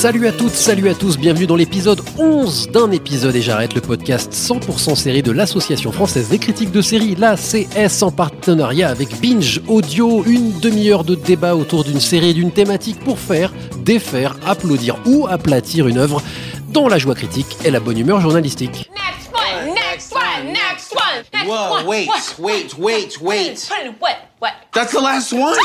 Salut à toutes, salut à tous, bienvenue dans l'épisode 11 d'un épisode et j'arrête le podcast 100% série de l'Association française des critiques de séries, la CS en partenariat avec Binge Audio, une demi-heure de débat autour d'une série et d'une thématique pour faire, défaire, applaudir ou aplatir une œuvre dans la joie critique et la bonne humeur journalistique. Next one, next one, next one. Next Whoa, one, wait, what, wait, wait, wait. What, what? That's the last one?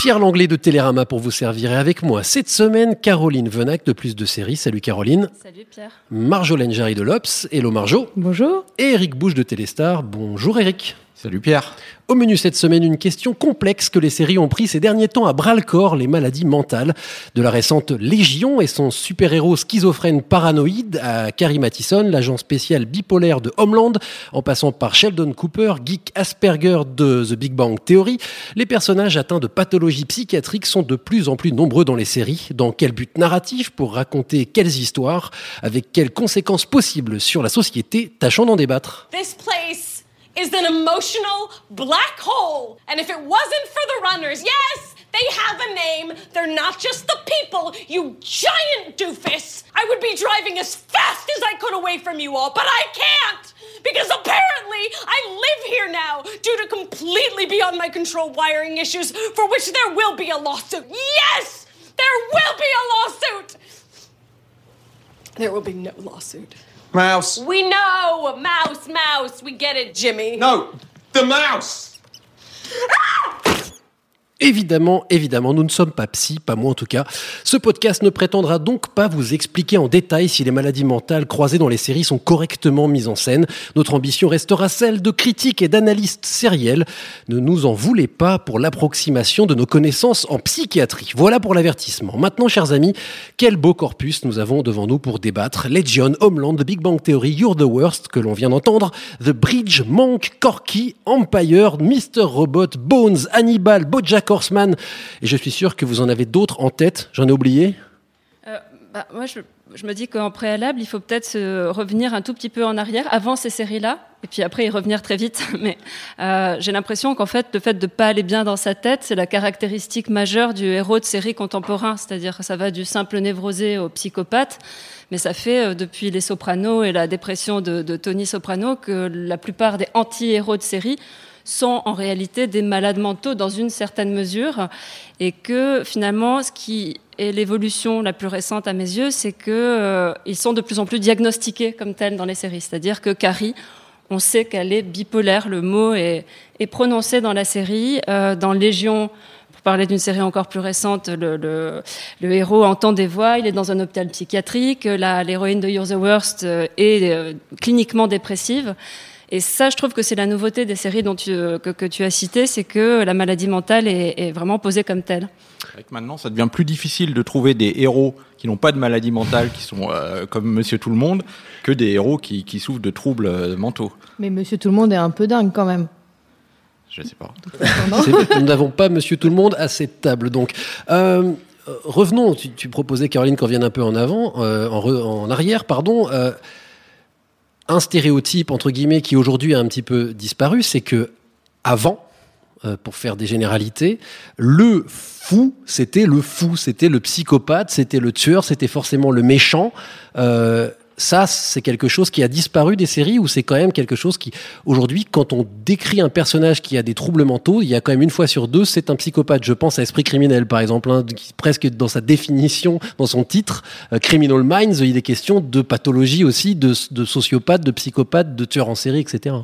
Pierre Langlais de Télérama pour vous servir et avec moi cette semaine Caroline Venac de Plus de Séries. Salut Caroline. Salut Pierre. Marjolaine Jarry de l'Obs. Hello Marjo. Bonjour. Et Eric Bouche de Téléstar. Bonjour Eric. Salut Pierre. Au menu cette semaine, une question complexe que les séries ont pris ces derniers temps à bras le corps, les maladies mentales. De la récente Légion et son super-héros schizophrène paranoïde à Carrie Mathison, l'agent spécial bipolaire de Homeland, en passant par Sheldon Cooper, geek Asperger de The Big Bang Theory, les personnages atteints de pathologies psychiatriques sont de plus en plus nombreux dans les séries. Dans quel but narratif Pour raconter quelles histoires Avec quelles conséquences possibles sur la société Tâchons d'en débattre. This place is an emotional black hole. And if it wasn't for the runners, yes, they have a name. They're not just the people, you giant doofus. I would be driving as fast as I could away from you all, but I can't. Because apparently I live here now due to completely beyond my control wiring issues for which there will be a lawsuit. Yes! There will be a lawsuit! There will be no lawsuit. Mouse. We know! Mouse, mouse, we get it, Jimmy. No, the mouse. Évidemment, évidemment, nous ne sommes pas psy, pas moi en tout cas. Ce podcast ne prétendra donc pas vous expliquer en détail si les maladies mentales croisées dans les séries sont correctement mises en scène. Notre ambition restera celle de critiques et d'analystes sériels. Ne nous en voulez pas pour l'approximation de nos connaissances en psychiatrie. Voilà pour l'avertissement. Maintenant, chers amis, quel beau corpus nous avons devant nous pour débattre. Legion, Homeland, The Big Bang Theory, You're the Worst, que l'on vient d'entendre, The Bridge, Monk, Corky, Empire, Mr. Robot, Bones, Hannibal, Bojack Horseman. Et je suis sûr que vous en avez d'autres en tête. J'en ai oublié Euh, bah, moi, je, me dis qu'en préalable, il faut peut-être revenir un tout petit peu en arrière, avant ces séries-là, et puis après y revenir très vite. Mais euh, j'ai l'impression qu'en fait, le fait de pas aller bien dans sa tête, c'est la caractéristique majeure du héros de série contemporain. C'est-à-dire que ça va du simple névrosé au psychopathe. Mais ça fait euh, depuis Les Sopranos et la dépression de, de Tony Soprano que la plupart des anti-héros de série sont en réalité des malades mentaux dans une certaine mesure et que finalement ce qui est l'évolution la plus récente à mes yeux c'est que euh, sont de plus en plus diagnostiqués comme tels dans les séries c'est-à-dire que Carrie on sait qu'elle est bipolaire le mot est, prononcé dans la série euh, dans Légion pour parler d'une série encore plus récente, le, héros entend des voix, il est dans un hôpital psychiatrique, l'héroïne de You're the Worst euh, est cliniquement dépressive. Et ça, je trouve que c'est la nouveauté des séries dont tu, que, que, tu as citées, c'est que la maladie mentale est, est vraiment posée comme telle. Avec maintenant, ça devient plus difficile de trouver des héros qui n'ont pas de maladie mentale, qui sont euh, comme Monsieur Tout le Monde, que des héros qui, qui souffrent de troubles euh, mentaux. Mais Monsieur Tout le Monde est un peu dingue quand même. Je sais pas. nous n'avons pas Monsieur Tout le Monde à cette table, donc. Euh, revenons. Tu, tu, proposais Caroline qu'on vienne un peu en avant, euh, en, re, en, arrière, pardon. Un stéréotype entre guillemets qui aujourd'hui a un petit peu disparu, c'est que avant, euh, pour faire des généralités, le fou, c'était le fou, c'était le psychopathe, c'était le tueur, c'était forcément le méchant. Euh, ça, c'est quelque chose qui a disparu des séries ou c'est quand même quelque chose qui, aujourd'hui, quand on décrit un personnage qui a des troubles mentaux, il y a quand même une fois sur deux, c'est un psychopathe. Je pense à Esprit criminel, par exemple, hein, presque dans sa définition, dans son titre, euh, Criminal Minds, il est question de pathologie aussi, de sociopathe, de psychopathe, de tueur en série, etc.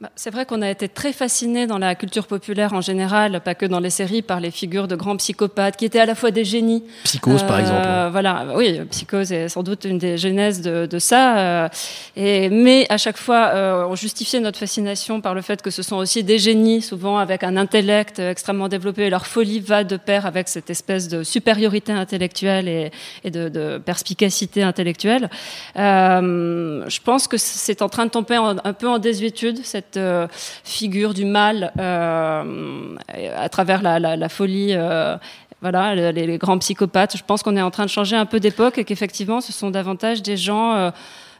Bah, c'est vrai qu'on a été très fasciné dans la culture populaire en général, pas que dans les séries, par les figures de grands psychopathes qui étaient à la fois des génies. Psychose, par Euh, exemple. Voilà, oui, Psychose est sans doute une des genèses de, de ça. euh, et, mais à chaque fois, euh, on justifiait notre fascination par le fait que ce sont aussi des génies, souvent avec un intellect extrêmement développé. Et leur folie va de pair avec cette espèce de supériorité intellectuelle et, et de, de perspicacité intellectuelle. Je pense que c'est en train de tomber en- un peu en désuétude, cette euh, figure du mal euh, à travers la, folie. euh, voilà, les, les grands psychopathes. Je pense qu'on est en train de changer un peu d'époque et qu'effectivement, ce sont davantage des gens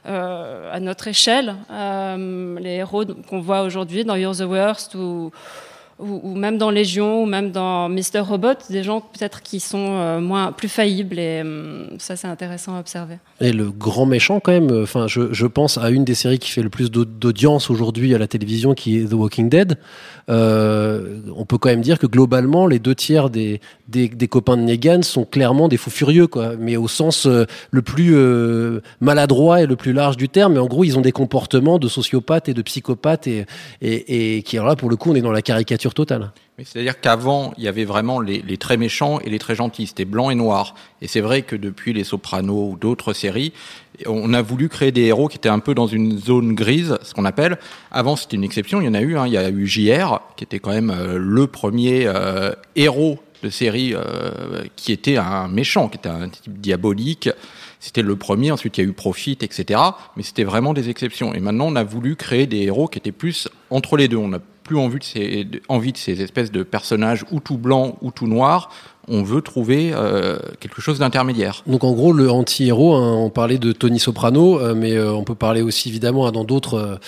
à notre échelle, les héros qu'on voit aujourd'hui dans You're the Worst ou, ou, même dans Légion ou même dans Mr. Robot, des gens peut-être qui sont euh, moins plus faillibles et hum, ça c'est intéressant à observer. Et le grand méchant, quand même, euh, enfin, je, pense à une des séries qui fait le plus d'au- d'audience aujourd'hui à la télévision, qui est The Walking Dead. Euh, on peut quand même dire que globalement, les deux tiers des, des, copains de Negan sont clairement des fous furieux, quoi. Mais au sens le plus maladroit et le plus large du terme. Mais en gros, ils ont des comportements de sociopathes et de psychopathes et, et, et qui, alors là, pour le coup, on est dans la caricature totale. Oui, C'est-à-dire qu'avant, il y avait vraiment les, très méchants et les très gentils. C'était blanc et noir. Et c'est vrai que depuis Les Sopranos ou d'autres séries, on a voulu créer des héros qui étaient un peu dans une zone grise, ce qu'on appelle. Avant, c'était une exception. Il y en a eu. Hein. Il y a eu JR, qui était quand même euh, le premier euh, héros de série euh, qui était un méchant, qui était un type diabolique. C'était le premier. Ensuite, il y a eu Profit, etc. Mais c'était vraiment des exceptions. Et maintenant, on a voulu créer des héros qui étaient plus entre les deux. On n'a plus envie de, de- envie de ces espèces de personnages ou tout blanc ou tout noir. On veut trouver euh, quelque chose d'intermédiaire. Donc en gros, le anti-héros, hein, on parlait de Tony Soprano, euh, mais euh, on peut parler aussi évidemment hein, dans d'autres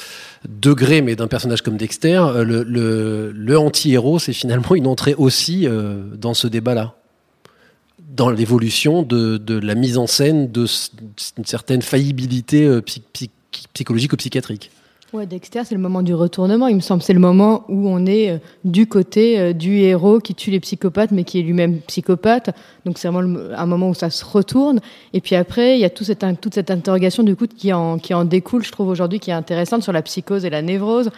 degrés, mais d'un personnage comme Dexter. Le anti-héros, c'est finalement une entrée aussi dans ce débat-là, dans l'évolution de, de la mise en scène de s- une certaine faillibilité psy- psy- psychologique ou psychiatrique. Ouais, Dexter, c'est le moment du retournement, il me semble. C'est le moment où on est euh, du côté euh, du héros qui tue les psychopathes, mais qui est lui-même psychopathe. Donc c'est vraiment un moment où ça se retourne. Et puis après, il y a toute cette interrogation du coup qui en, découle, je trouve aujourd'hui, qui est intéressante sur la psychose et la névrose.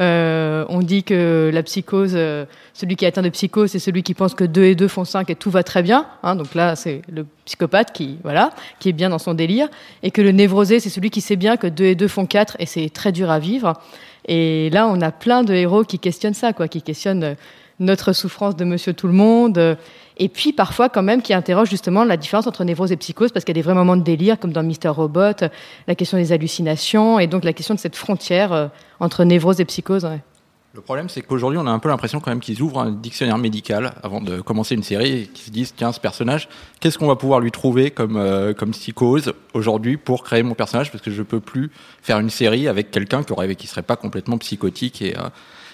Euh, on dit que la psychose, celui qui est atteint de psychose, c'est celui qui pense que 2 et 2 font 5 et tout va très bien. Hein, donc là, c'est le psychopathe qui, voilà, qui est bien dans son délire. Et que le névrosé, c'est celui qui sait bien que 2 et 2 font 4 et c'est très dur à vivre. Et là, on a plein de héros qui questionnent ça, quoi, qui questionnent euh, notre souffrance de monsieur tout le monde. euh, Et puis parfois, quand même, qui interrogent justement la différence entre névrose et psychose, parce qu'il y a des vrais moments de délire, comme dans Mister Robot, euh, la question des hallucinations, et donc la question de cette frontière entre névrose et psychose. Le problème, c'est qu'aujourd'hui, on a un peu l'impression quand même qu'ils ouvrent un dictionnaire médical avant de commencer une série et qu'ils se disent, tiens, ce personnage, qu'est-ce qu'on va pouvoir lui trouver comme, euh, comme psychose aujourd'hui pour créer mon personnage? Parce que je peux plus faire une série avec quelqu'un qui aurait, qui serait pas complètement psychotique et, euh,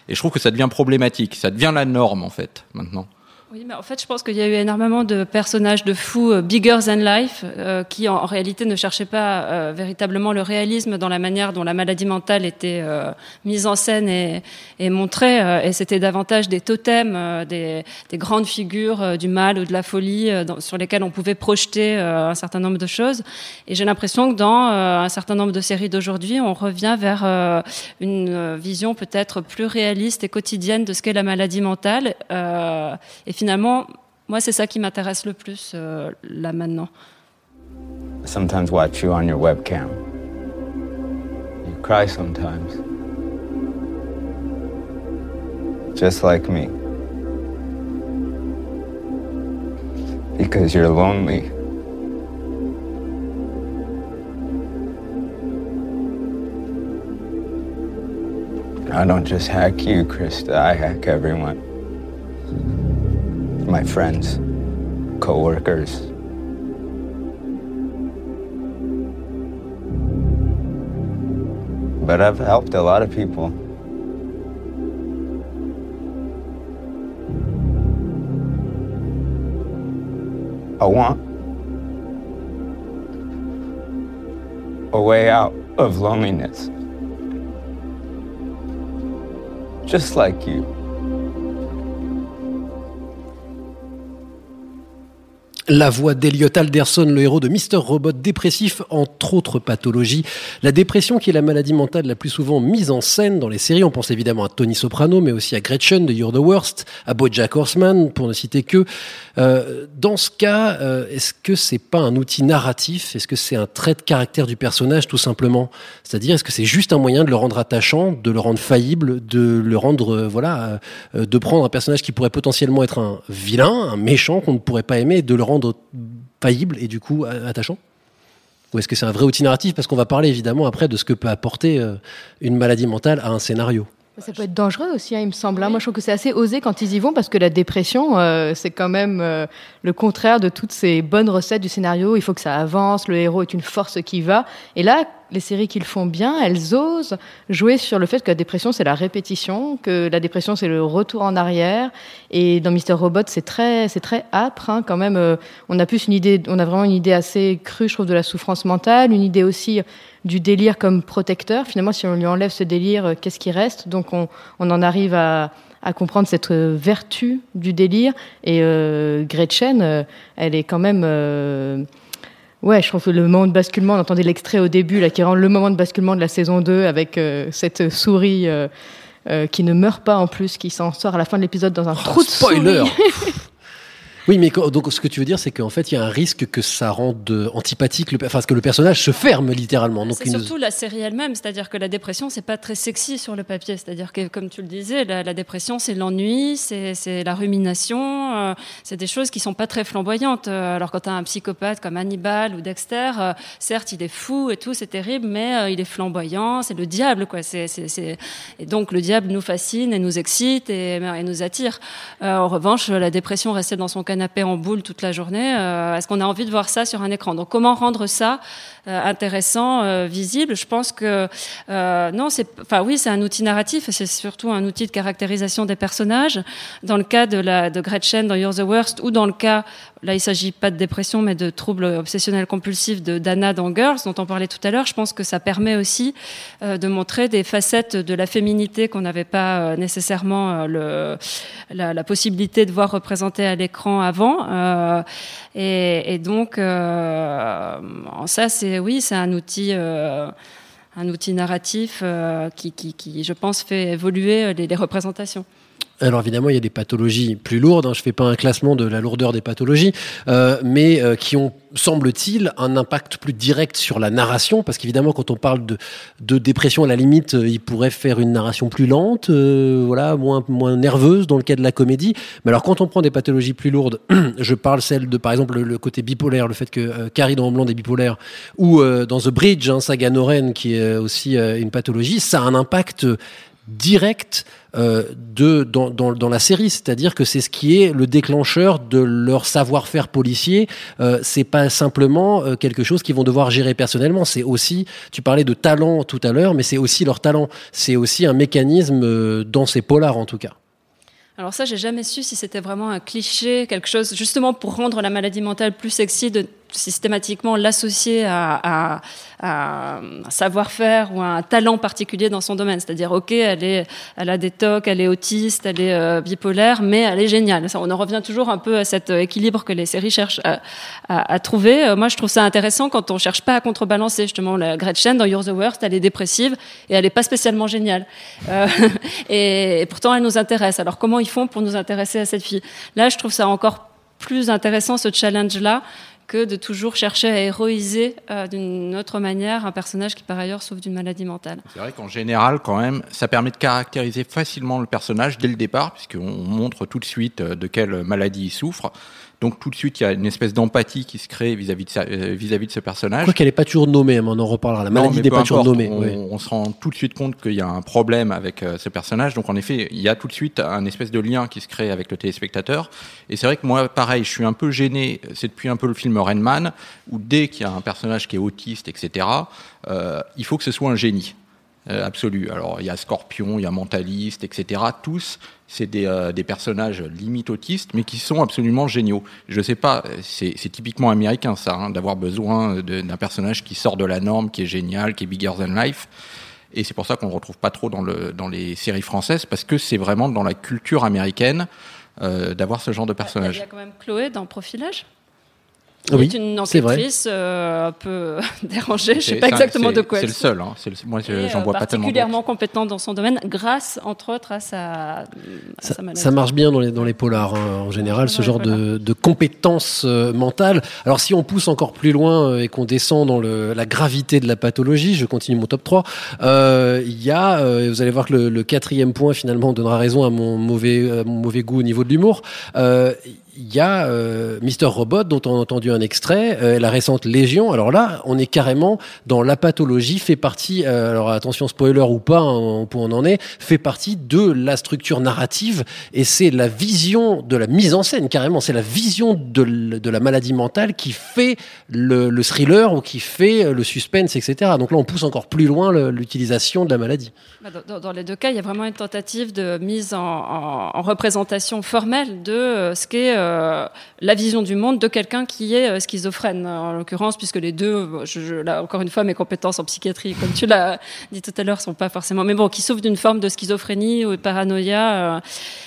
et je trouve que ça devient problématique. Ça devient la norme, en fait, maintenant. Oui, mais en fait, je pense qu'il y a eu énormément de personnages de fous euh, bigger than life euh, qui, en, réalité, ne cherchaient pas euh, véritablement le réalisme dans la manière dont la maladie mentale était mise en scène et, montrée. et c'était davantage des totems, des, des grandes figures du mal ou de la folie sur lesquelles on pouvait projeter un certain nombre de choses. Et j'ai l'impression que dans un certain nombre de séries d'aujourd'hui, on revient vers une vision peut-être plus réaliste et quotidienne de ce qu'est la maladie mentale. Finalement, moi, c'est ça qui m'intéresse le plus euh, là maintenant. sometimes watch you on your webcam. You cry sometimes. Just like me. Because you're lonely. I don't just hack you, Krista. I hack everyone. My friends, coworkers. but I've helped a lot of people. I want a way out of loneliness. Just like you. La voix d'Eliot Alderson, le héros de Mr. Robot dépressif, entre autres pathologies. La dépression qui est la maladie mentale la plus souvent mise en scène dans les séries. On pense évidemment à Tony Soprano, mais aussi à Gretchen de You're the Worst, à Bojack Horseman, pour ne citer que. Euh, dans ce cas, euh, est-ce que c'est pas un outil narratif? Est-ce que c'est un trait de caractère du personnage, tout simplement? C'est-à-dire, est-ce que c'est juste un moyen de le rendre attachant, de le rendre faillible, de le rendre, euh, voilà, euh, de prendre un personnage qui pourrait potentiellement être un vilain, un méchant qu'on ne pourrait pas aimer, de le rendre faillible et du coup a- attachant? Ou est-ce que c'est un vrai outil narratif? Parce qu'on va parler évidemment après de ce que peut apporter euh, une maladie mentale à un scénario. Ça peut être dangereux aussi, hein, il me semble. hein. Moi, je trouve que c'est assez osé quand ils y vont parce que la dépression, euh, c'est quand même euh, le contraire de toutes ces bonnes recettes du scénario. Il faut que ça avance, le héros est une force qui va. Et là, les séries qui le font bien, elles osent jouer sur le fait que la dépression, c'est la répétition, que la dépression, c'est le retour en arrière. Et dans Mister Robot, c'est très, c'est très âpre hein, quand même. euh, on a plus une idée, on a vraiment une idée assez crue, je trouve, de la souffrance mentale, une idée aussi du délire comme protecteur. Finalement, si on lui enlève ce délire, euh, qu'est-ce qui reste? Donc, on, en arrive à, comprendre cette euh, vertu du délire. Et Gretchen, elle est quand même. Ouais, je trouve que le moment de basculement, on entendait l'extrait au début, là, qui rend le moment de basculement de la saison 2 avec euh, cette souris euh, euh, qui ne meurt pas en plus, qui s'en sort à la fin de l'épisode dans un trou de spoiler souris. Oui, mais donc ce que tu veux dire, c'est qu'en fait, il y a un risque que ça rende antipathique, le, enfin, que le personnage se ferme littéralement. C'est une- surtout la série elle-même, c'est-à-dire que la dépression, c'est pas très sexy sur le papier. C'est-à-dire que, comme tu le disais, la, la dépression, c'est l'ennui, c'est la rumination, euh, c'est des choses qui sont pas très flamboyantes. Euh, Alors quand tu as un psychopathe comme Hannibal ou Dexter, euh, certes, il est fou et tout, c'est terrible, mais euh, il est flamboyant, c'est le diable, quoi. C'est, c'est, c'est- Et donc le diable nous fascine et nous excite et, et nous attire. En revanche, la dépression, rester dans son canapé en boule toute la journée, euh, est-ce qu'on a envie de voir ça sur un écran? Donc comment rendre ça intéressant, euh, visible Je pense que euh, non, c'est, enfin oui, c'est un outil narratif, c'est surtout un outil de caractérisation des personnages. Dans le cas de Gretchen dans You're the Worst, ou dans le cas Là, il s'agit pas de dépression, mais de troubles obsessionnels compulsifs de Dana dans Girls, dont on parlait tout à l'heure. Je pense que ça permet aussi euh, de montrer des facettes de la féminité qu'on n'avait pas euh, nécessairement euh, la, possibilité de voir représentées à l'écran avant. Euh, et, donc, euh, ça, c'est oui, c'est un outil. Euh, narratif euh, qui, je pense, fait évoluer les, les représentations. Alors évidemment, il y a des pathologies plus lourdes. Hein. Je fais pas un classement de la lourdeur des pathologies, euh, mais euh, qui ont, semble-t-il, un impact plus direct sur la narration, parce qu'évidemment, quand on parle de, de dépression, à la limite, euh, il pourrait faire une narration plus lente, euh, voilà, moins moins nerveuse dans le cas de la comédie. Mais alors, quand on prend des pathologies plus lourdes, je parle celle de, par exemple, le, côté bipolaire, le fait que euh, Carrie dans Homeland est bipolaire, ou dans The Bridge, hein, Saga Noren, qui est aussi une pathologie, ça a un impact direct euh, de dans, dans, la série, c'est-à-dire que c'est ce qui est le déclencheur de leur savoir-faire policier. Euh, c'est pas simplement euh, quelque chose qu'ils vont devoir gérer personnellement. C'est aussi, tu parlais de talent tout à l'heure, mais c'est aussi leur talent. C'est aussi un mécanisme euh, dans ces polars en tout cas. Alors ça, j'ai jamais su si c'était vraiment un cliché, quelque chose justement pour rendre la maladie mentale plus sexy, de systématiquement l'associer à, un savoir-faire ou à un talent particulier dans son domaine. C'est-à-dire, ok, elle est, elle a des tocs, elle est autiste, elle est euh, bipolaire, mais elle est géniale. On en revient toujours un peu à cet euh, équilibre que les séries cherchent à, trouver. Euh, moi, je trouve ça intéressant quand on cherche pas à contrebalancer. Justement, la Gretchen dans You're the Worst, elle est dépressive et elle est pas spécialement géniale. Et, et pourtant, elle nous intéresse. Alors, comment ils font pour nous intéresser à cette fille? Là, je trouve ça encore plus intéressant ce challenge-là que de toujours chercher à héroïser euh, d'une autre manière un personnage qui par ailleurs souffre d'une maladie mentale. C'est vrai qu'en général, quand même, ça permet de caractériser facilement le personnage dès le départ, puisqu'on montre tout de suite euh, de quelle maladie il souffre. Donc tout de suite, il y a une espèce d'empathie qui se crée vis-à-vis de, euh, vis-à-vis de ce personnage. Quoi qu'elle n'est pas toujours nommée, mais on en reparlera. La maladie n'est pas toujours nommée. On, ouais. on se rend tout de suite compte qu'il y a un problème avec euh, ce personnage. Donc en effet, il y a tout de suite un espèce de lien qui se crée avec le téléspectateur. Et c'est vrai que moi, pareil, je suis un peu gêné. C'est depuis un peu le film Rain Man, où dès qu'il y a un personnage qui est autiste, etc., euh, il faut que ce soit un génie. Euh, absolu. Alors il y a Scorpion, il y a Mentaliste, etc. Tous, c'est des, euh, des personnages limite autistes, mais qui sont absolument géniaux. Je sais pas, c'est typiquement américain ça, hein, d'avoir besoin d'un personnage qui sort de la norme, qui est génial, qui est bigger than life. Et c'est pour ça qu'on ne retrouve pas trop dans, le, dans les séries françaises, parce que c'est vraiment dans la culture américaine euh, d'avoir ce genre de Il y personnage. a quand même Chloé dans Profilage? Oui, est une vrai. enquêtrice euh, un peu dérangée, je sais C'est- pas exactement de quoi C'est le seul. Hein. Le- moi, j'en euh, vois pas tellement. particulièrement compétente dans son domaine, grâce entre autres à sa, à Ça, sa maladie. ça marche bien dans les, dans les polars, hein, en général, ce genre de, de compétences euh, mentales. Alors, si on pousse encore plus loin euh, et qu'on descend dans le, la gravité de la pathologie, je continue mon top 3, euh, il y a, vous allez voir que le, le quatrième point, finalement, donnera raison à mon mauvais, à mon mauvais goût au niveau de l'humour. Il y a euh, Mister Robot dont on a entendu un extrait, euh, la récente Légion. Alors là, on est carrément dans la pathologie, fait partie, euh, alors attention spoiler ou pas, hein, on, on en est, fait partie de la structure narrative et c'est la vision de la mise en scène carrément, c'est la vision de, la maladie mentale qui fait le, le thriller ou qui fait euh, le suspense, etc. Donc là, on pousse encore plus loin l'utilisation de la maladie. Bah, Dans, les deux cas, il y a vraiment une tentative de mise en, en- en représentation formelle de ce qu'est la vision du monde de quelqu'un qui est euh, schizophrène, en l'occurrence, puisque les deux, euh, je, je- là encore une fois, mes compétences en psychiatrie, comme tu l'as dit tout à l'heure, sont pas forcément, mais bon, qui souffrent d'une forme de schizophrénie ou de paranoïa. euh,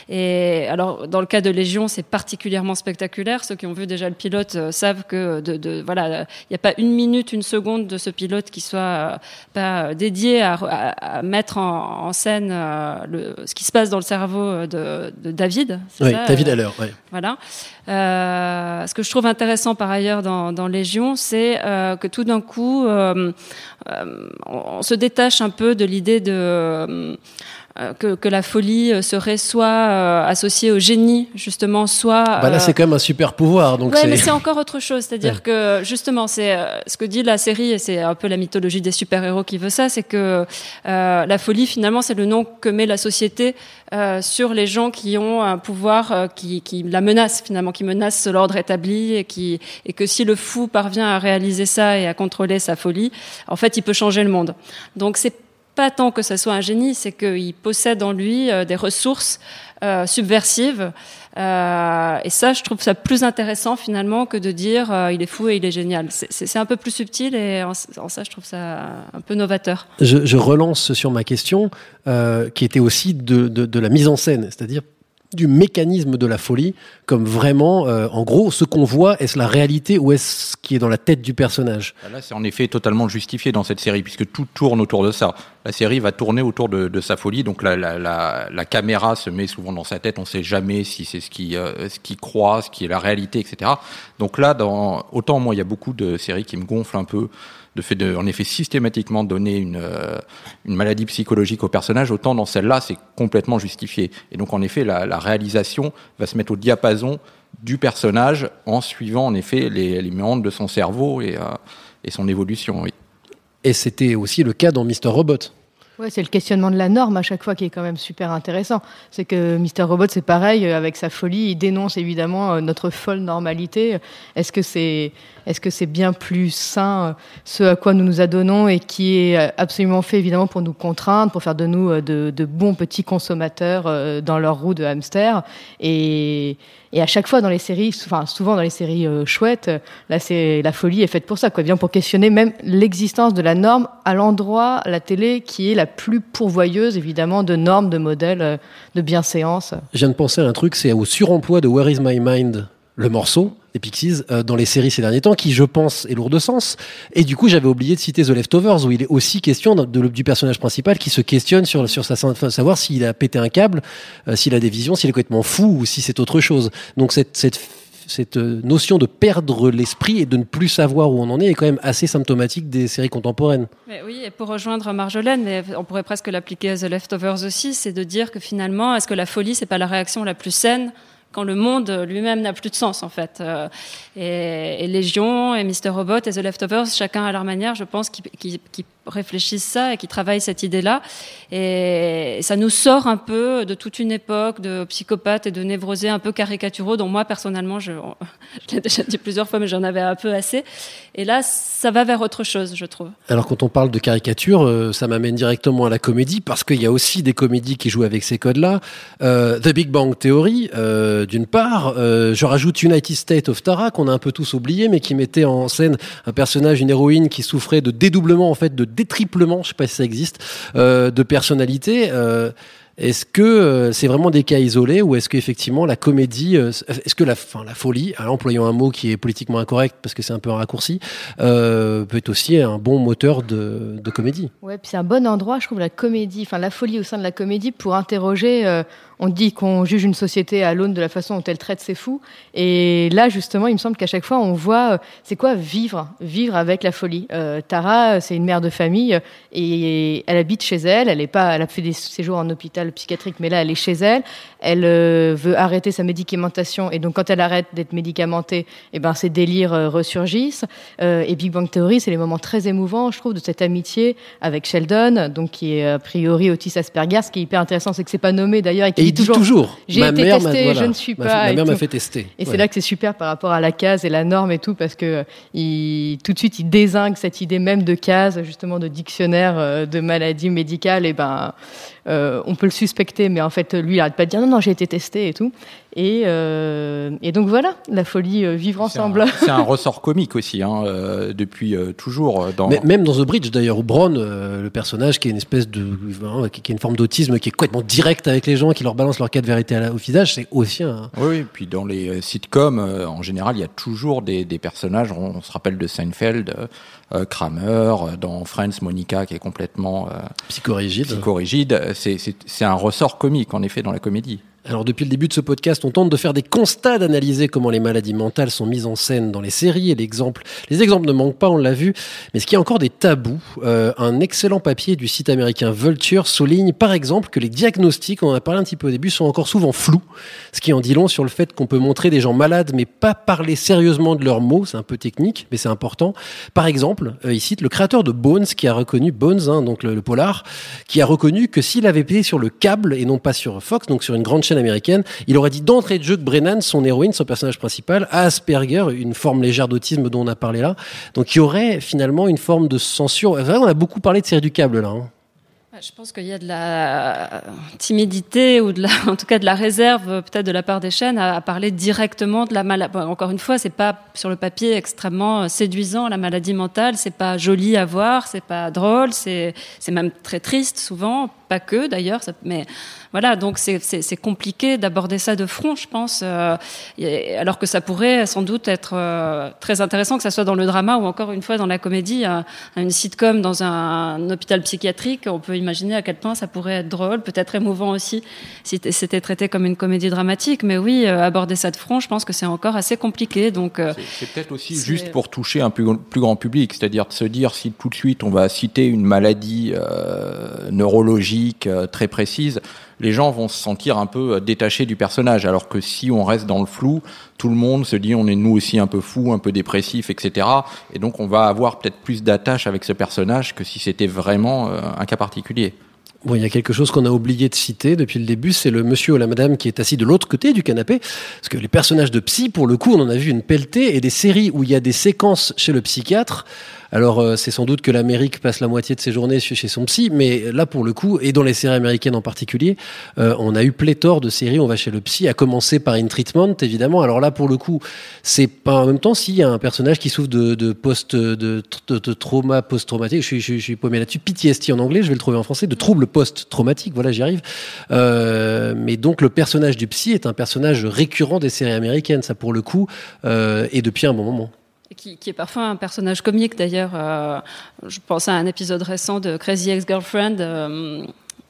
et alors, dans le cas de Légion, c'est particulièrement spectaculaire. Ceux qui ont vu déjà le pilote euh, savent que de, de- voilà, il n'y a pas une minute, une seconde de ce pilote qui soit euh, pas euh, dédié à, à- à mettre en, en scène euh, le, ce qui se passe dans le cerveau euh, de, de David. Oui, ça, David euh, Haller, ouais. voilà. Euh, ce que je trouve intéressant par ailleurs dans, Légion, c'est euh, que tout d'un coup, euh, on, se détache un peu de l'idée de que, que la folie euh, serait soit euh, associée au génie, justement, soit. Bah là, euh, c'est quand même un super pouvoir. Donc ouais, mais c'est encore autre chose. C'est-à-dire que justement, c'est euh, ce que dit la série, et c'est un peu la mythologie des super-héros qui veut ça, c'est que euh, la folie, finalement, c'est le nom que met la société euh, sur les gens qui ont un pouvoir euh, qui, qui la menace, finalement, qui menace l'ordre établi, et, qui, et que si le fou parvient à réaliser ça et à contrôler sa folie, en fait, il peut changer le monde. Donc, c'est pas tant que ça soit un génie, c'est qu'il possède en lui euh, des ressources euh, subversives. Euh, et ça, je trouve ça plus intéressant finalement que de dire euh, il est fou et il est génial. C'est- un peu plus subtil et en, ça, je trouve ça un peu novateur. je, relance sur ma question, qui était aussi de, de, de la mise en scène, c'est-à-dire du mécanisme de la folie, comme vraiment, euh, en gros, ce qu'on voit, est-ce la réalité ou est-ce ce qui est dans la tête du personnage? Là, c'est en effet totalement justifié dans cette série, puisque tout tourne autour de ça. La série va tourner autour de, de sa folie, donc la, la, la, la caméra se met souvent dans sa tête, on ne sait jamais si c'est ce qui, euh, ce qui croit, ce qui est la réalité, etc. Donc là, dans, autant moi, il y a beaucoup de séries qui me gonflent un peu, de fait de, en effet, systématiquement donner une, euh, une maladie psychologique au personnage, autant dans celle-là, c'est complètement justifié. Et donc, en effet, la, réalisation va se mettre au diapason du personnage en suivant, en effet, les, les méandres de son cerveau et, euh, et son évolution. Et c'était aussi le cas dans Mister Robot. C'est le questionnement de la norme à chaque fois qui est quand même super intéressant. C'est que Mister Robot, c'est pareil, euh, avec sa folie, il dénonce évidemment euh, notre folle normalité. Est-ce que c'est que c'est bien plus sain euh, ce à quoi nous nous adonnons et qui est absolument fait évidemment pour nous contraindre, pour faire de nous de, de bons petits consommateurs dans leur roue de hamster? Et et à chaque fois dans les séries, enfin souvent dans les séries euh, chouettes, euh, là c'est la folie est faite pour ça, quoi, bien pour questionner même l'existence de la norme à l'endroit, la télé qui est la plus pourvoyeuse évidemment de normes, de modèles, euh, de bienséance. Je viens de penser à un truc, c'est au suremploi de Where is my mind, le morceau des Pixies, euh, dans les séries ces derniers temps, qui, je pense, est lourd de sens. Et du coup, j'avais oublié de citer The Leftovers, où il est aussi question de- du personnage principal qui se questionne sur, sur sa, enfin, savoir s'il a pété un câble, euh, s'il a des visions, s'il est complètement fou ou si c'est autre chose. Donc cette, cette, cette euh, notion de perdre l'esprit et de ne plus savoir où on en est est quand même assez symptomatique des séries contemporaines. Mais oui, et pour rejoindre Marjolaine, on pourrait presque l'appliquer à The Leftovers aussi, c'est de dire que finalement, est-ce que la folie, c'est pas la réaction la plus saine quand le monde lui-même n'a plus de sens en fait. Euh, et, Légion et Mister Robot et The Leftovers, chacun à leur manière, je pense, qui réfléchissent ça et qui travaillent cette idée-là. Et ça nous sort un peu de toute une époque de psychopathes et de névrosés un peu caricaturaux dont moi personnellement, je, l'ai déjà dit plusieurs fois, mais j'en avais un peu assez. Et là, ça va vers autre chose, je trouve. Alors quand on parle de caricature, euh, ça m'amène directement à la comédie parce qu'il y a aussi des comédies qui jouent avec ces codes-là. Euh, The Big Bang Theory, euh, d'une part, je rajoute United States of Tara qu'on a un peu tous oublié, mais qui mettait en scène un personnage, une héroïne qui souffrait de dédoublement en fait, de détriplement, je sais pas si ça existe, euh, de personnalité. Euh, Est-ce que euh, c'est vraiment des cas isolés ou est-ce qu'effectivement la comédie, est-ce que la, enfin, la folie, en employant un mot qui est politiquement incorrect parce que c'est un peu un raccourci, peut être aussi un bon moteur de, comédie? Ouais, puis c'est un bon endroit, je trouve, la comédie, enfin la folie au sein de la comédie pour interroger. On dit qu'on juge une société à l'aune de la façon dont elle traite ses fous. Et là, justement, il me semble qu'à chaque fois, on voit, euh, c'est quoi vivre, vivre avec la folie. Euh, Tara, c'est une mère de famille euh, et elle habite chez elle. Elle est pas, elle a fait des séjours en hôpital psychiatrique, mais là, elle est chez elle. Elle veut arrêter sa médicamentation et donc quand elle arrête d'être médicamentée, eh ben ses délires euh, ressurgissent. Et Big Bang Theory, c'est les moments très émouvants, je trouve, de cette amitié avec Sheldon, donc qui est a priori Otis Asperger. Ce qui est hyper intéressant, c'est que c'est pas nommé d'ailleurs et Et dit toujours. J'ai Ma été mère m'a- testé, voilà. je ne suis Ma- pas. Ma et mère tout. m'a fait tester. Et c'est là que c'est super par rapport à la case et la norme et tout, parce que euh, il, tout de suite, il désingue cette idée même de case, justement, de dictionnaire euh, de maladie médicale. Et ben, euh, on peut le suspecter, mais en fait, lui, il arrête pas de dire non, non, j'ai été testé et tout. Et, euh, et donc voilà, la folie, euh, vivre ensemble. c'est un ressort comique aussi, hein, euh, depuis euh, toujours. euh, Dans... Mais même dans The Bridge, d'ailleurs, où Bron, euh, le personnage qui est une espèce de, hein, qui qui a une forme d'autisme, qui est complètement direct avec les gens, qui leur balance leur cas de vérité à la- au visage, c'est aussi un. Oui, oui, puis dans les sitcoms, euh, en général, il y a toujours des, des personnages. On, on se rappelle de Seinfeld, Kramer, dans Friends, Monica, qui est complètement euh, Psychorigide. psychorigide. C'est- C'est c'est un ressort comique, en effet, dans la comédie. Alors depuis le début de ce podcast, on tente de faire des constats, d'analyser comment les maladies mentales sont mises en scène dans les séries et l'exemple, les exemples ne manquent pas, on l'a vu. Mais ce qui est encore des tabous, euh, un excellent papier du site américain Vulture souligne par exemple que les diagnostics, on en a parlé un petit peu au début, sont encore souvent flous, ce qui en dit long sur le fait qu'on peut montrer des gens malades mais pas parler sérieusement de leurs mots, c'est un peu technique mais c'est important. Par exemple, euh, il cite le créateur de Bones qui a reconnu Bones, hein, donc le, polar, qui a reconnu que s'il avait payé sur le câble et non pas sur Fox, donc sur une grande chaîne américaine, il aurait dit d'entrée de jeu que Brennan, son héroïne, son personnage principal, a Asperger, une forme légère d'autisme dont on a parlé là. Donc il y aurait finalement une forme de censure. Enfin, on a beaucoup parlé de série du câble là. hein. Je pense qu'il y a de la timidité ou de la, en tout cas de la réserve euh, peut-être de la part des chaînes à, parler directement de la maladie. encore une fois, c'est pas sur le papier extrêmement euh, séduisant la maladie mentale. C'est pas joli à voir, c'est pas drôle, c'est même très triste souvent, pas que d'ailleurs. Mais voilà, donc c'est compliqué d'aborder ça de front, je pense. euh, et- alors que ça pourrait sans doute être euh, très intéressant que ça soit dans le drama ou encore une fois dans la comédie, euh, une sitcom dans un, un hôpital psychiatrique. On peut imaginer à quel point ça pourrait être drôle, peut-être émouvant aussi si c'était traité comme une comédie dramatique. Mais oui, aborder ça de front, je pense que c'est encore assez compliqué. Donc C'est- peut-être aussi juste pour toucher un plus, plus grand public, c'est-à-dire de se dire si tout de suite on va citer une maladie neurologique euh, très précise, les gens vont se sentir un peu euh, détachés du personnage, alors que si on reste dans le flou, tout le monde se dit on est nous aussi un peu fou, un peu dépressif, etc. Et donc on va avoir peut-être plus d'attache avec ce personnage que si c'était vraiment euh, un cas particulier. Bon, il y a quelque chose qu'on a oublié de citer depuis le début, c'est le monsieur ou la madame qui est assis de l'autre côté du canapé. Parce que les personnages de psy, pour le coup, on en a vu une pelletée et des séries où il y a des séquences chez le psychiatre. Alors, euh, c'est sans doute que l'Amérique passe la moitié de ses journées chez son psy, mais là, pour le coup, et dans les séries américaines en particulier, euh, on a eu pléthore de séries, on va chez le psy, à commencer par In Treatment, évidemment. Alors là, pour le coup, c'est pas en même temps s'il y a un personnage qui souffre de, de post, de, de- trauma post-traumatique, je suis, je, je suis paumé là-dessus, PTSD en anglais, je vais le trouver en français, de troubles post-traumatiques, voilà, j'y arrive. Euh, mais donc, le personnage du psy est un personnage récurrent des séries américaines, ça pour le coup, euh, et depuis un bon moment. Qui est parfois un personnage comique d'ailleurs. Euh, je pense à un épisode récent de Crazy Ex-Girlfriend, euh,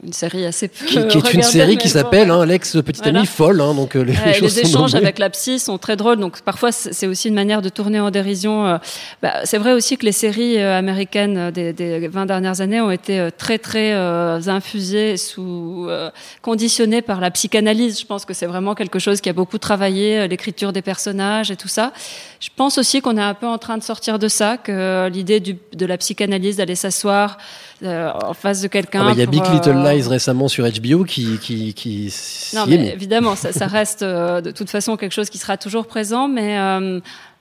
une série assez peu Qui, qui est une série qui bon, s'appelle hein, L'ex petite Voilà. amie folle, hein, donc euh, les, Ouais, échanges avec la psy sont très drôles, donc parfois c'est aussi une manière de tourner en dérision. euh, bah, c'est vrai aussi que les séries euh, américaines des, des 20 dernières années ont été très très euh, infusées, sous euh, conditionnées par la psychanalyse. Je pense que c'est vraiment quelque chose qui a beaucoup travaillé l'écriture des personnages et tout ça. Je pense aussi qu'on est un peu en train de sortir de ça, que l'idée de la psychanalyse d'aller s'asseoir euh, en face de quelqu'un. Ah bah, Il y a Big Little récemment sur HBO qui, qui, qui non, mais évidemment, ça, ça reste euh, de toute façon quelque chose qui sera toujours présent, mais euh,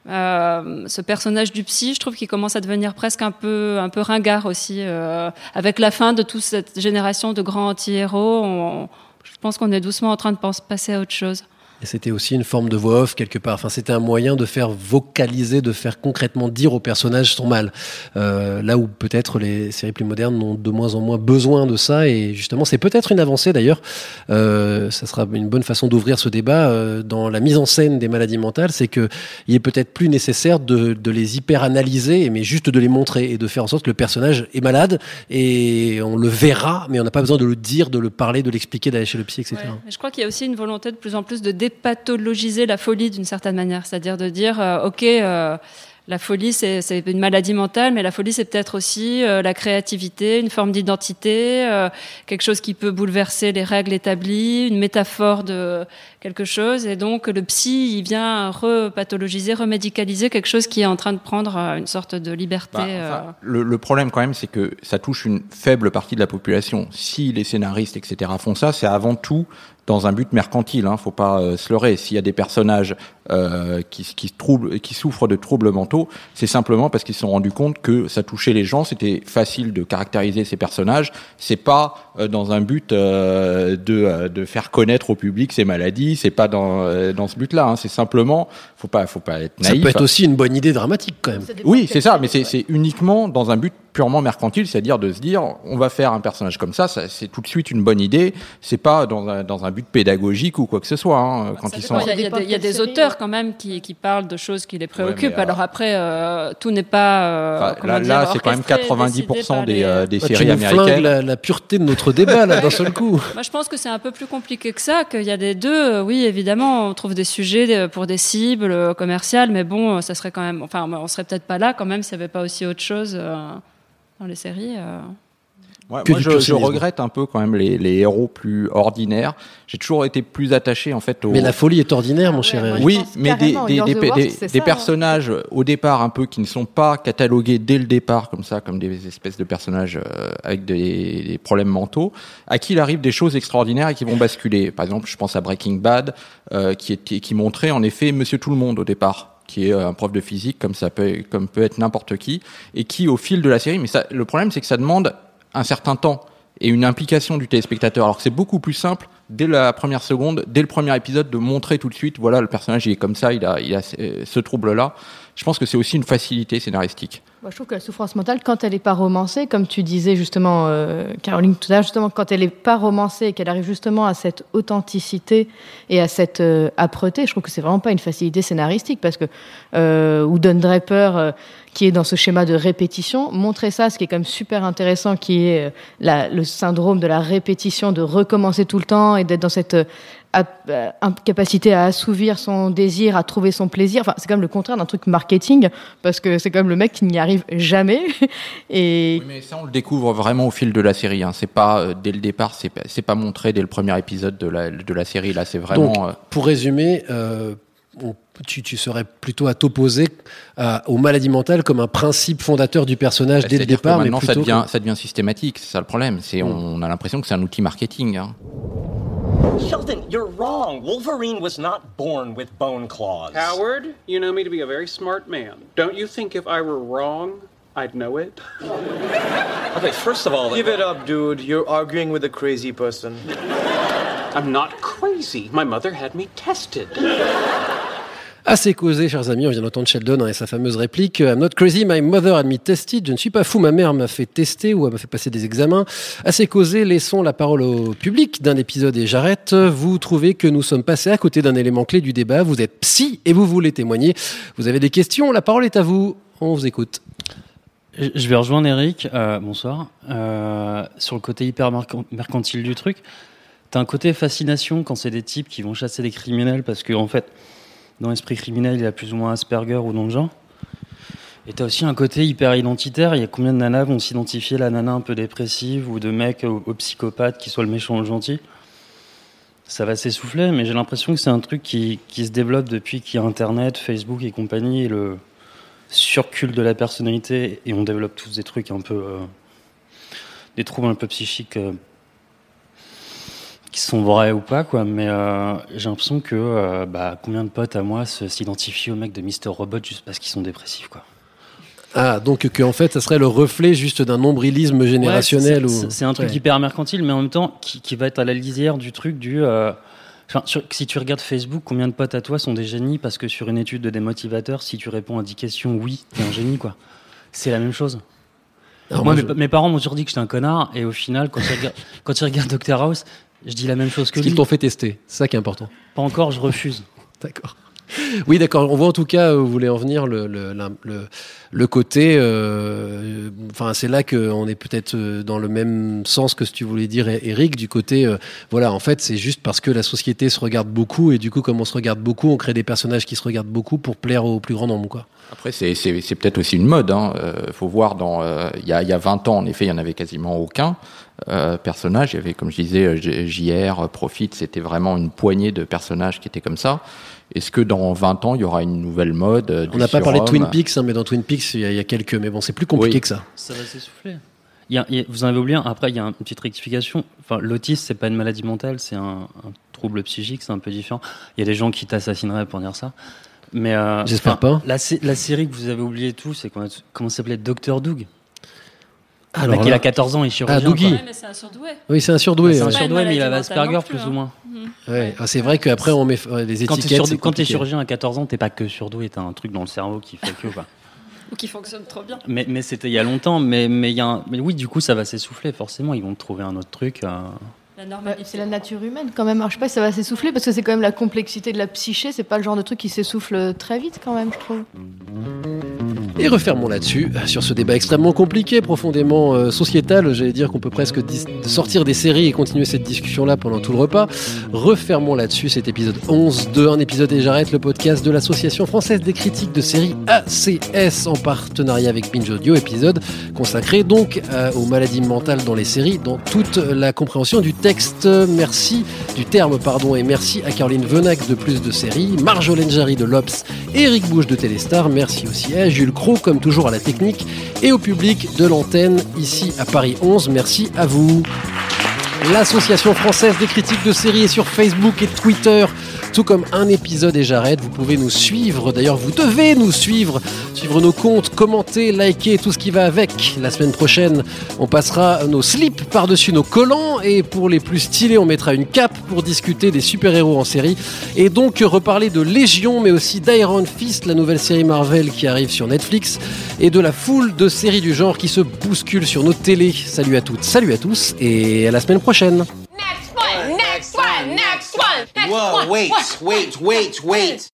euh, ce personnage du psy, je trouve qu'il commence à devenir presque un peu, un peu ringard aussi. avec la fin de toute cette génération de grands anti-héros, on- je pense qu'on est doucement en train de passer à autre chose. Et c'était aussi une forme de voix off quelque part. Enfin, c'était un moyen de faire vocaliser, de faire concrètement dire au personnage son mal. Euh, là où peut-être les séries plus modernes ont de moins en moins besoin de ça. Et justement, c'est peut-être une avancée d'ailleurs. Euh, ça sera une bonne façon d'ouvrir ce débat euh, dans la mise en scène des maladies mentales. C'est que il est peut-être plus nécessaire de, de les hyper analyser, mais juste de les montrer et de faire en sorte que le personnage est malade et on le verra, mais on n'a pas besoin de le dire, de le parler, de l'expliquer, d'aller chez le psy, etc. Je crois qu'il y a aussi une volonté de plus en plus de dépathologiser la folie d'une certaine manière, c'est-à-dire de dire, euh, ok, euh, la folie c'est une maladie mentale, mais la folie c'est peut-être aussi euh, la créativité, une forme d'identité, quelque chose qui peut bouleverser les règles établies, une métaphore de quelque chose, et donc le psy il vient repathologiser, remédicaliser quelque chose qui est en train de prendre une sorte de liberté. Bah, enfin, le, le problème quand même, c'est que ça touche une faible partie de la population. Si les scénaristes, etc., font ça, c'est avant tout dans un but mercantile. Hein, faut pas euh, se leurrer. S'il y a des personnages euh, qui, qui, troublent, qui souffrent de troubles mentaux, c'est simplement parce qu'ils se sont rendus compte que ça touchait les gens. C'était facile de caractériser ces personnages. C'est pas euh, dans un but euh, de, euh, de faire connaître au public ces maladies. C'est pas dans, euh, dans ce but-là. Hein. C'est simplement, faut pas, faut pas être Ça naïf. peut être aussi une bonne idée dramatique quand même. Oui, c'est ça, mais c'est uniquement dans un but purement mercantile, c'est-à-dire de se dire on va faire un personnage comme ça, ça c'est tout de suite une bonne idée. C'est pas dans un, dans un but pédagogique ou quoi que ce soit. Hein, quand Ça ils sont Il y a, il y a des, il y a des série, auteurs quand même qui, qui parlent de choses qui les préoccupent. euh, Alors après, euh, tout n'est pas. euh, Enfin, là, c'est quand même orchestré, 90% décidé par des, les- euh, des Ah, tu séries nous flingues américaines. la, la pureté de notre débat là d'un seul coup. Moi, je pense que c'est un peu plus compliqué que ça, qu'il y a des deux. Oui, évidemment, on trouve des sujets pour des cibles euh, commerciales, mais bon, euh, ça serait quand même. Enfin, on serait peut-être pas là quand même s'il n'y avait pas aussi autre chose euh, dans les séries. Ouais, Que moi, du je, je regrette un peu quand même les, les héros plus ordinaires. J'ai toujours été plus attaché en fait aux. Mais la folie est ordinaire, mon ouais, cher Eric. Oui, mais des, des, des, des- ça, hein. personnages au départ un peu qui ne sont pas catalogués dès le départ comme ça, comme des espèces de personnages euh, avec des, des problèmes mentaux, à qui il arrive des choses extraordinaires et qui vont basculer. Par exemple, je pense à Breaking Bad, euh, qui, était, qui montrait en effet Monsieur Tout le Monde au départ qui est euh, un prof de physique comme ça peut comme peut être n'importe qui et qui au fil de la série mais ça le problème c'est que ça demande un certain temps et une implication du téléspectateur. Alors que c'est beaucoup plus simple dès la première seconde, dès le premier épisode, de montrer tout de suite, voilà, le personnage il est comme ça, il a, il a ce, trouble-là. Je pense que c'est aussi une facilité scénaristique. Moi, je trouve que la souffrance mentale, quand elle n'est pas romancée, comme tu disais justement, euh, Caroline, tout à l'heure, justement, quand elle n'est pas romancée et qu'elle arrive justement à cette authenticité et à cette euh, âpreté, je trouve que c'est vraiment pas une facilité scénaristique parce que euh, ou Don Draper, euh, qui est dans ce schéma de répétition, montrer ça, ce qui est quand même super intéressant, qui est euh, le syndrome de la répétition, de recommencer tout le temps et d'être dans cette euh, ap- euh, incapacité à assouvir son désir, à trouver son plaisir. Enfin, c'est quand même le contraire d'un truc marketing, parce que c'est quand même le mec qui n'y arrive jamais. Et Oui, mais ça, on le découvre vraiment au fil de la série. Hein. C'est pas euh, dès le départ, c'est pas, c'est pas montré dès le premier épisode de la, de la série. Là, c'est vraiment. Donc, euh, pour résumer, euh, tu, tu serais plutôt à t'opposer à- aux maladies mentales comme un principe fondateur du personnage dès le que départ, mais maintenant, ça plutôt devient, que- ça devient systématique. C'est ça le problème. C'est, on, on a l'impression que c'est un outil marketing. Hein. Sheldon, you're wrong. Wolverine was not born with bone claws. Howard, you know me to be a very smart man. Don't you think if I were wrong, I'd know it? Okay, first of all, Give it up, dude. You're arguing with a crazy person. I'm not crazy. My mother had me tested. Assez causé, chers amis, on vient d'entendre Sheldon et sa fameuse réplique I'm not crazy, my mother had me tested. Je ne suis pas fou, ma mère m'a fait tester ou elle m'a fait passer des examens. Assez causé, laissons la parole au public d'un épisode et j'arrête. Vous trouvez que nous sommes passés à côté d'un élément clé du débat. Vous êtes psy et vous voulez témoigner. Vous avez des questions, la parole est à vous. On vous écoute. Je vais rejoindre Eric, euh, bonsoir, euh, sur le côté hyper mercantile du truc. T'as un côté fascination quand c'est des types qui vont chasser des criminels parce que, en fait, dans l'esprit criminel, il y a plus ou moins Asperger ou dans le genre. Et t'as aussi un côté hyper identitaire. Il y a combien de nanas vont s'identifier la nana un peu dépressive ou de mecs au, au psychopathe qui soit le méchant ou le gentil? Ça va s'essouffler, mais j'ai l'impression que c'est un truc qui, se développe depuis qu'il y a Internet, Facebook et compagnie, et le surculte de la personnalité, et on développe tous des trucs un peu. euh, des troubles un peu psychiques euh, qui sont vrais ou pas, quoi. Mais euh, j'ai l'impression que euh, bah, combien de potes à moi s'identifient aux mecs de Mister Robot juste parce qu'ils sont dépressifs, quoi. Ah, donc que en fait, ça serait le reflet juste d'un nombrilisme générationnel Ouais, ou c'est- un truc Ouais. hyper mercantile, mais en même temps qui, qui va être à la lisière du truc du. euh, Enfin, sur- si tu regardes Facebook, combien de potes à toi sont des génies parce que sur une étude de démotivateur, si tu réponds à 10 questions, oui, t'es un génie, quoi. C'est la même chose. Alors, moi, moi, mes, je- mes parents m'ont toujours dit que j'étais un connard, et au final, quand ils regardent, quand ils regardent Dr House, je dis la même chose que lui. qu'ils t'ont fait tester. C'est ça qui est important. Pas encore, je refuse. D'accord. Oui, d'accord. On voit en tout cas où vous voulez en venir le, le, la- le, le côté. euh, Enfin, c'est là qu'on est peut-être euh, dans le même sens que ce que tu voulais dire, Eric, du côté. euh, voilà, en fait, c'est juste parce que la société se regarde beaucoup et du coup, comme on se regarde beaucoup, on crée des personnages qui se regardent beaucoup pour plaire au plus grand nombre, quoi. Après, c'est, c'est, c'est peut-être aussi une mode. Hein. Euh, faut voir, dans euh, il y, a, il y a 20 ans, en effet, il y en avait quasiment aucun euh, personnage. Il y avait, comme je disais, euh, J- JR, euh, Profit, c'était vraiment une poignée de personnages qui étaient comme ça. Est-ce que dans 20 ans, il y aura une nouvelle mode euh, On n'a pas parlé de Twin Peaks, hein, mais dans Twin Peaks, il y, a- il y a quelques. Mais bon, c'est plus compliqué Oui. que ça. Ça va s'essouffler. Il y a- il y a- vous en avez oublié un. Après, il y a une petite rectification. Enfin, l'autisme, c'est pas une maladie mentale, c'est un, un trouble psychique, c'est un peu différent. Il y a des gens qui t'assassineraient pour dire ça. Mais euh, J'espère pas. La, la série que vous avez oublié tout, c'est comment, comment ça s'appelait? Docteur Doug? Alors Alors, il a 14 ans, il est chirurgien. Ah, Dougie. Ouais, mais c'est un surdoué. Oui, c'est un surdoué. C'est un ouais. surdoué, mais il mentale Asperger plus, plus hein. ou moins. Ouais. Ah, c'est vrai qu'après, on met euh, t'es étiquettes. quand t'es compliqué. chirurgien à 14 ans, t'es pas que surdoué, t'as un truc dans le cerveau qui fait que. Quoi. Ou qui fonctionne trop bien. Mais, mais c'était il y a longtemps. Mais, mais, il y a un- mais oui, du coup, ça va s'essouffler, forcément. Ils vont trouver un autre truc. euh. La Bah, normalité. c'est la nature humaine quand même. Alors, je sais pas si ça va s'essouffler parce que c'est quand même la complexité de la psyché. C'est pas le genre de truc qui s'essouffle très vite quand même, je trouve. Et refermons là-dessus, sur ce débat extrêmement compliqué, profondément euh, sociétal. J'allais dire qu'on peut presque sortir des séries et continuer cette discussion-là pendant tout le repas. Refermons là-dessus cet épisode 11 de Un épisode et j'arrête, le podcast de l'Association française des critiques de séries ACS en partenariat avec Binge Audio, épisode consacré donc euh, aux maladies mentales dans les séries, dans toute la compréhension du Merci du terme, pardon, et merci à Caroline Venac de Plus de Séries, Marjolaine Jarry de l'Obs, Eric Bouche de Téléstar. Merci aussi à Jules Cro, comme toujours à la technique, et au public de l'antenne ici à Paris 11. Merci à vous. L'Association française des critiques de séries est sur Facebook et Twitter, tout comme un épisode et j'arrête. Vous pouvez nous suivre, d'ailleurs vous devez nous suivre, suivre nos comptes, commenter, liker, tout ce qui va avec. La semaine prochaine, on passera nos slips par-dessus nos collants et pour les plus stylés, on mettra une cape pour discuter des super-héros en série et donc reparler de Légion, mais aussi d'Iron Fist, la nouvelle série Marvel qui arrive sur Netflix et de la foule de séries du genre qui se bousculent sur nos télés. Salut à toutes, salut à tous et à la semaine prochaine. Whoa, wait, wait, wait, wait.